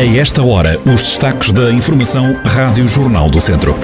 A esta hora, os destaques da Informação Rádio Jornal do Centro.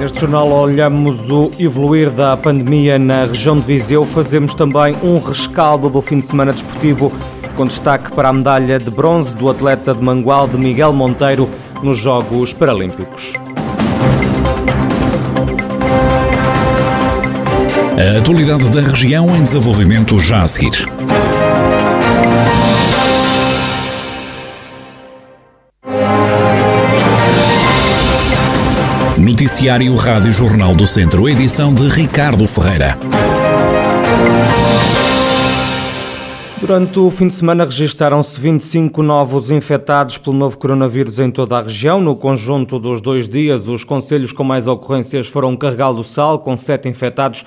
Neste jornal olhamos o evoluir da pandemia na região de Viseu. Fazemos também um rescaldo do fim de semana desportivo com destaque para a medalha de bronze do atleta de Mangual de Miguel Monteiro nos Jogos Paralímpicos. A atualidade da região em desenvolvimento já a seguir. Noticiário Rádio Jornal do Centro, edição de Ricardo Ferreira. Durante o fim de semana registaram-se 25 novos infectados pelo novo coronavírus em toda a região. No conjunto dos dois dias, os conselhos com mais ocorrências foram Carregal do Sal, com 7 infectados,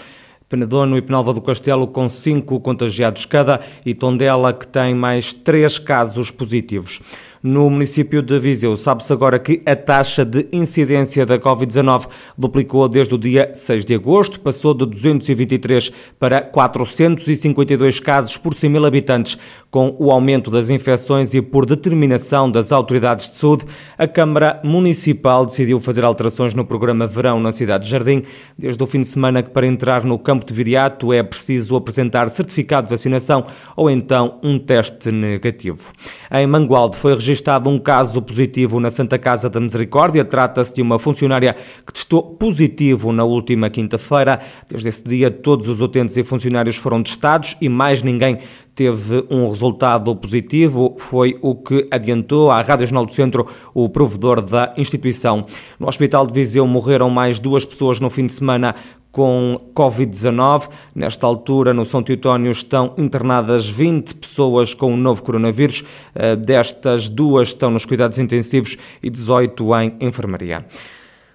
Penedono e Penalva do Castelo com cinco contagiados cada e Tondela que tem mais três casos positivos. No município de Viseu, sabe-se agora que a taxa de incidência da Covid-19 duplicou desde o dia 6 de agosto, passou de 223 para 452 casos por 100 mil habitantes. Com o aumento das infecções e por determinação das autoridades de saúde, a Câmara Municipal decidiu fazer alterações no programa Verão na cidade de Jardim. Desde o fim de semana que para entrar no campo de viriato é preciso apresentar certificado de vacinação ou então um teste negativo. Em Mangualde foi registado um caso positivo na Santa Casa da Misericórdia. Trata-se de uma funcionária que testou positivo na última quinta-feira. Desde esse dia, todos os utentes e funcionários foram testados e mais ninguém teve um resultado positivo, foi o que adiantou à Rádio Jornal do Centro o provedor da instituição. No Hospital de Viseu morreram mais duas pessoas no fim de semana com Covid-19. Nesta altura, no São Teutónio, estão internadas 20 pessoas com o novo coronavírus. Eh, destas, duas estão nos cuidados intensivos e 18 em enfermaria.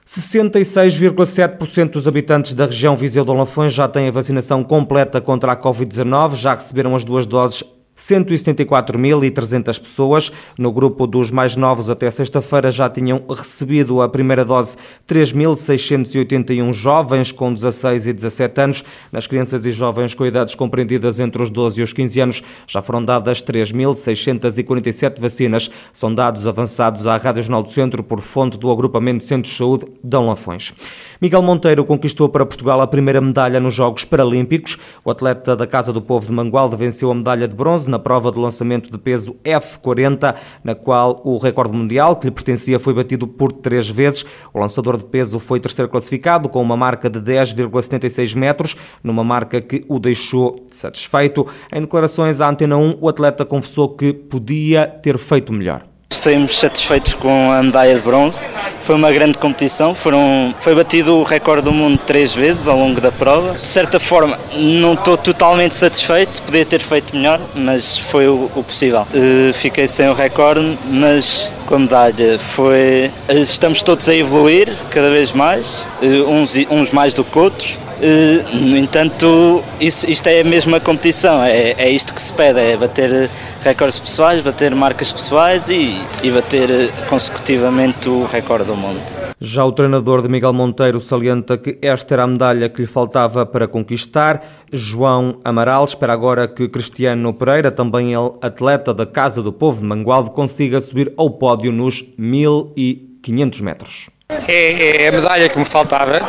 66,7% dos habitantes da região Viseu de Lafões já têm a vacinação completa contra a Covid-19, já receberam as duas doses 174.300 pessoas. No grupo dos mais novos, até sexta-feira, já tinham recebido a primeira dose 3.681 jovens com 16 e 17 anos. Nas crianças e jovens com idades compreendidas entre os 12 e os 15 anos, já foram dadas 3.647 vacinas. São dados avançados à Rádio Jornal do Centro por fonte do Agrupamento de Centros de Saúde Dão Lafões. Miguel Monteiro conquistou para Portugal a primeira medalha nos Jogos Paralímpicos. O atleta da Casa do Povo de Mangualde venceu a medalha de bronze na prova de lançamento de peso F40, na qual o recorde mundial que lhe pertencia foi batido por três vezes. O lançador de peso foi terceiro classificado com uma marca de 10,76 metros, numa marca que o deixou satisfeito. Em declarações à Antena 1, o atleta confessou que podia ter feito melhor. Saímos satisfeitos com a medalha de bronze. Foi uma grande competição. Foram, foi batido o recorde do mundo três vezes ao longo da prova. De certa forma, não estou totalmente satisfeito. Podia ter feito melhor, mas foi o, o possível. Uh, fiquei sem o recorde, mas com a medalha foi. Uh, estamos todos a evoluir cada vez mais, uh, uns, uns mais do que outros. Eh, no entanto, isso, isto é a mesma competição, é, é isto que se pede, é bater recordes pessoais, bater marcas pessoais e, e bater consecutivamente o recorde do mundo. Já o treinador de Miguel Monteiro salienta que esta era a medalha que lhe faltava para conquistar. João Amaral espera agora que Cristiano Pereira, também ele atleta da Casa do Povo de Mangualde, consiga subir ao pódio nos 1500 metros. É, é a medalha que me faltava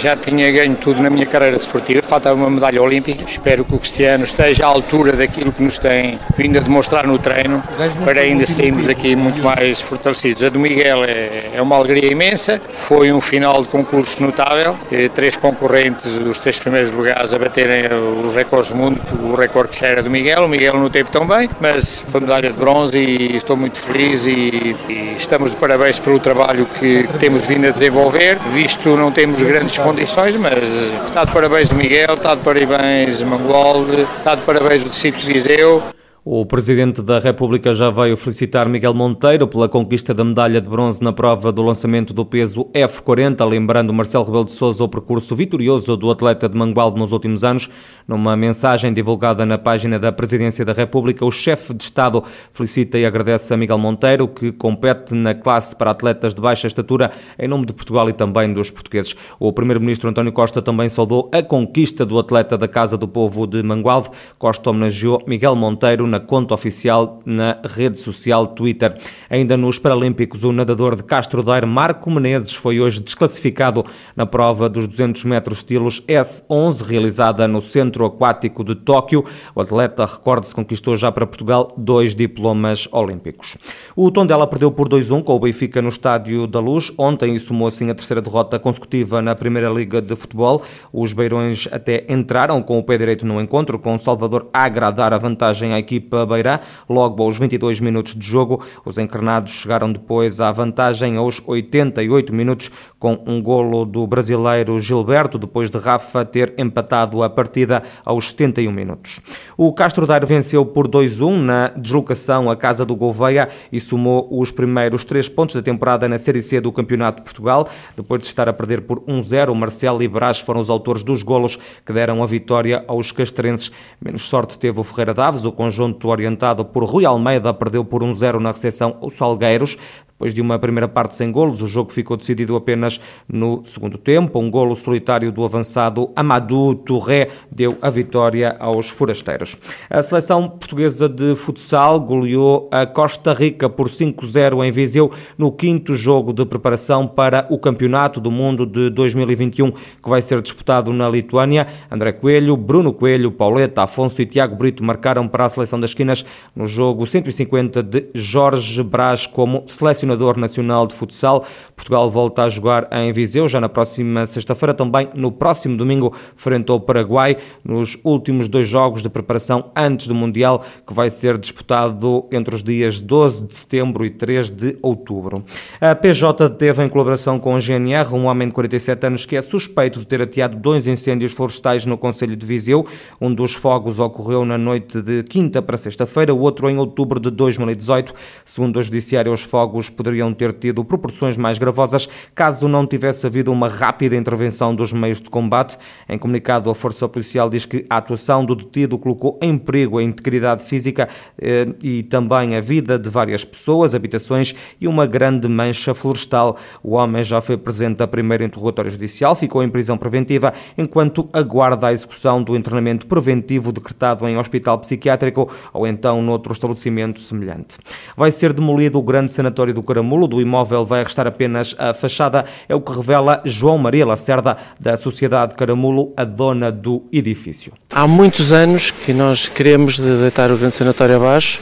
já tinha ganho tudo na minha carreira desportiva, falta uma medalha olímpica. Espero que o Cristiano esteja à altura daquilo que nos tem vindo a demonstrar no treino, para ainda sairmos daqui muito mais fortalecidos. A do Miguel é, é uma alegria imensa, foi um final de concurso notável, três concorrentes dos três primeiros lugares a baterem os recordes do mundo, o recorde que já era do Miguel, o Miguel não teve tão bem, mas foi medalha de bronze e estou muito feliz e, e estamos de parabéns pelo trabalho que temos vindo a desenvolver, visto não temos grandes condições, mas está de parabéns o Miguel, está de parabéns o Mangualde, está de parabéns o Distrito de Viseu. O Presidente da República já veio felicitar Miguel Monteiro pela conquista da medalha de bronze na prova do lançamento do peso F40, lembrando Marcelo Rebelo de Sousa o percurso vitorioso do atleta de Mangualde nos últimos anos. Numa mensagem divulgada na página da Presidência da República, o chefe de Estado felicita e agradece a Miguel Monteiro, que compete na classe para atletas de baixa estatura, em nome de Portugal e também dos portugueses. O Primeiro-Ministro António Costa também saudou a conquista do atleta da Casa do Povo de Mangualde. Costa homenageou Miguel Monteiro na conta oficial na rede social Twitter. Ainda nos Paralímpicos, o nadador de Castro Daire, Marco Menezes, foi hoje desclassificado na prova dos 200 metros estilos S11, realizada no Centro Aquático de Tóquio. O atleta, recorde-se, conquistou já para Portugal dois diplomas olímpicos. O Tondela perdeu por 2-1 com o Benfica no Estádio da Luz ontem somou assim a terceira derrota consecutiva na Primeira Liga de Futebol. Os beirões até entraram com o pé direito no encontro, com Salvador a agradar a vantagem à equipa Beirã. Logo aos 22 minutos de jogo, os encarnados chegaram depois à vantagem aos 88 minutos com um golo do brasileiro Gilberto, depois de Rafa ter empatado a partida aos 71 minutos. O Castro Daire venceu por 2-1 na deslocação à casa do Gouveia e somou os primeiros três pontos da temporada na Série C do Campeonato de Portugal. Depois de estar a perder por 1-0, Marcelo e Brás foram os autores dos golos que deram a vitória aos castrenses. Menos sorte teve o Ferreira Daves, o conjunto orientado por Rui Almeida perdeu por 1-0 na recepção aos Salgueiros. Depois de uma primeira parte sem golos, o jogo ficou decidido apenas no segundo tempo. Um golo solitário do avançado Amadou Touré deu a vitória aos forasteiros. A seleção portuguesa de futsal goleou a Costa Rica por 5-0 em Viseu no quinto jogo de preparação para o Campeonato do Mundo de 2021, que vai ser disputado na Lituânia. André Coelho, Bruno Coelho, Pauleta, Afonso e Tiago Brito marcaram para a seleção das esquinas no jogo 150 de Jorge Brás como selecionador selecionador nacional de futsal. Portugal volta a jogar em Viseu já na próxima sexta-feira, também no próximo domingo, frente ao Paraguai, nos últimos dois jogos de preparação antes do Mundial, que vai ser disputado entre os dias 12 de setembro e 3 de outubro. A PJ teve, em colaboração com o GNR, um homem de 47 anos que é suspeito de ter ateado dois incêndios florestais no Conselho de Viseu. Um dos fogos ocorreu na noite de quinta para sexta-feira, o outro em outubro de 2018. Segundo o Judiciário, os fogos poderiam ter tido proporções mais gravosas caso não tivesse havido uma rápida intervenção dos meios de combate. Em comunicado, a Força Policial diz que a atuação do detido colocou em perigo a integridade física eh, e também a vida de várias pessoas, habitações e uma grande mancha florestal. O homem já foi presente a primeiro interrogatório judicial, ficou em prisão preventiva enquanto aguarda a execução do internamento preventivo decretado em hospital psiquiátrico ou então noutro estabelecimento semelhante. Vai ser demolido o grande sanatório do Caramulo. Do imóvel vai restar apenas a fachada, é o que revela João Maria Lacerda, da Sociedade Caramulo, a dona do edifício. Há muitos anos que nós queremos deitar o grande sanatório abaixo.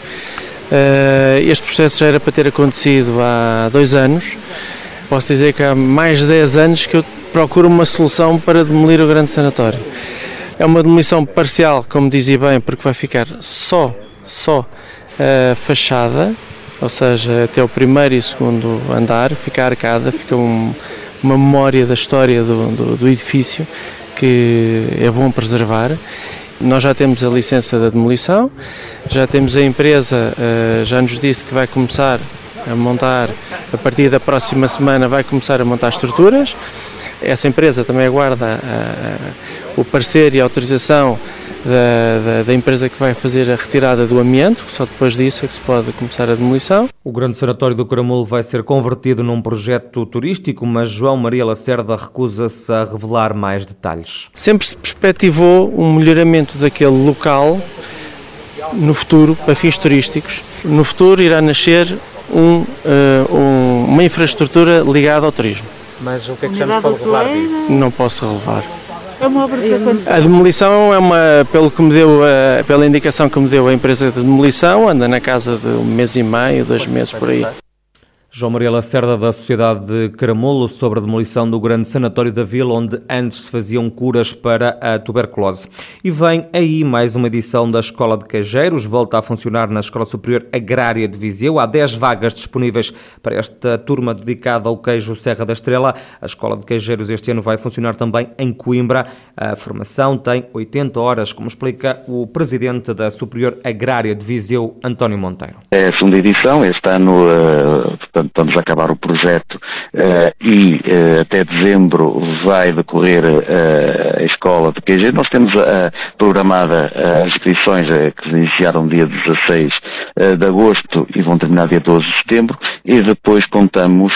Eh, este processo já era para ter acontecido há dois anos. Posso dizer que há mais de 10 anos que eu procuro uma solução para demolir o grande sanatório. É uma demolição parcial, como dizia bem, porque vai ficar só, só a fachada, ou seja, até o primeiro e segundo andar, fica arcada, fica um, uma memória da história do, do, do, edifício que é bom preservar. Nós já temos a licença da demolição, já temos a empresa, uh, já nos disse que vai começar a montar, a partir da próxima semana, vai começar a montar estruturas. Essa empresa também aguarda uh, o parecer e a autorização da, da, da, empresa que vai fazer a retirada do amianto, só depois disso é que se pode começar a demolição. O Grande Sanatório do Caramulo vai ser convertido num projeto turístico, mas João Maria Lacerda recusa-se a revelar mais detalhes. Sempre se perspectivou um melhoramento daquele local no futuro para fins turísticos. No futuro irá nascer um, uh, um, uma infraestrutura ligada ao turismo. Mas o que é que já nos pode revelar disso? Não posso revelar. É uma obra que A demolição é uma, pelo que me deu, pela indicação que me deu a empresa de demolição, anda na casa de um mês e meio, dois meses por aí. João Maria Lacerda, da Sociedade de Caramulo, sobre a demolição do grande sanatório da Vila, onde antes se faziam curas para a tuberculose. E vem aí mais uma edição da Escola de Cajeiros, volta a funcionar na Escola Superior Agrária de Viseu. Há 10 vagas disponíveis para esta turma dedicada ao queijo Serra da Estrela. A Escola de Cajeiros este ano vai funcionar também em Coimbra. A formação tem 80 horas, como explica o presidente da Superior Agrária de Viseu, António Monteiro. É a segunda edição, este ano uh, portanto vamos acabar o projeto uh, e uh, até dezembro vai decorrer uh, a escola de QG. Nós temos programada as inscrições que iniciaram dia 16 de agosto e vão terminar dia 12 de setembro e depois contamos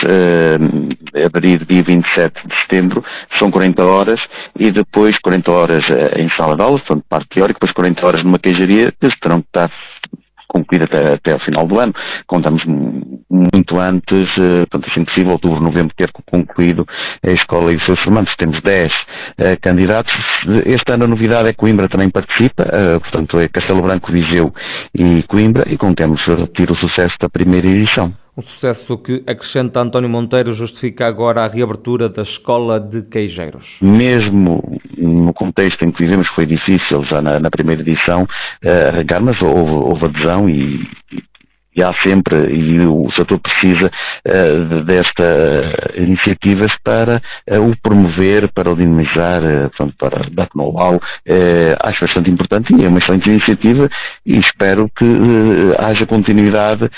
abrir dia 27 de setembro, são 40 horas e depois 40 horas em sala de aula, portanto parte teórica, depois 40 horas numa queijaria que terão que estar concluída até, até ao final do ano. Contamos muito antes, uh, portanto, assim possível, outubro, novembro, ter concluído a escola e os seus formandos. Temos 10 uh, eh, candidatos. Este ano a novidade é que Coimbra também participa, uh, portanto, é Castelo Branco, Viseu e Coimbra, e contemos repetir o sucesso da primeira edição. Um sucesso que, acrescenta António Monteiro, justifica agora a reabertura da Escola de Queijeiros. Mesmo no contexto em que vivemos, foi difícil já na, na primeira edição uh, arrancar, mas houve, houve adesão e, e há sempre, e o setor precisa uh, destas uh, iniciativas para uh, o promover, para o dinamizar, portanto, para dar know-how. acho bastante importante e é uma excelente iniciativa e espero que haja continuidade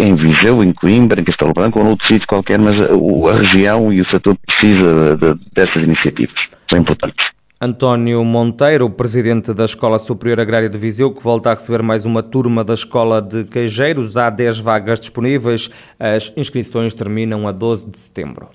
em Viseu, em Coimbra, em Castelo Branco ou noutro sítio qualquer, mas a região e o setor precisa de, de, dessas iniciativas. São importantes. António Monteiro, presidente da Escola Superior Agrária de Viseu, que volta a receber mais uma turma da Escola de Queijeiros. Há 10 vagas disponíveis. As inscrições terminam a 12 de setembro.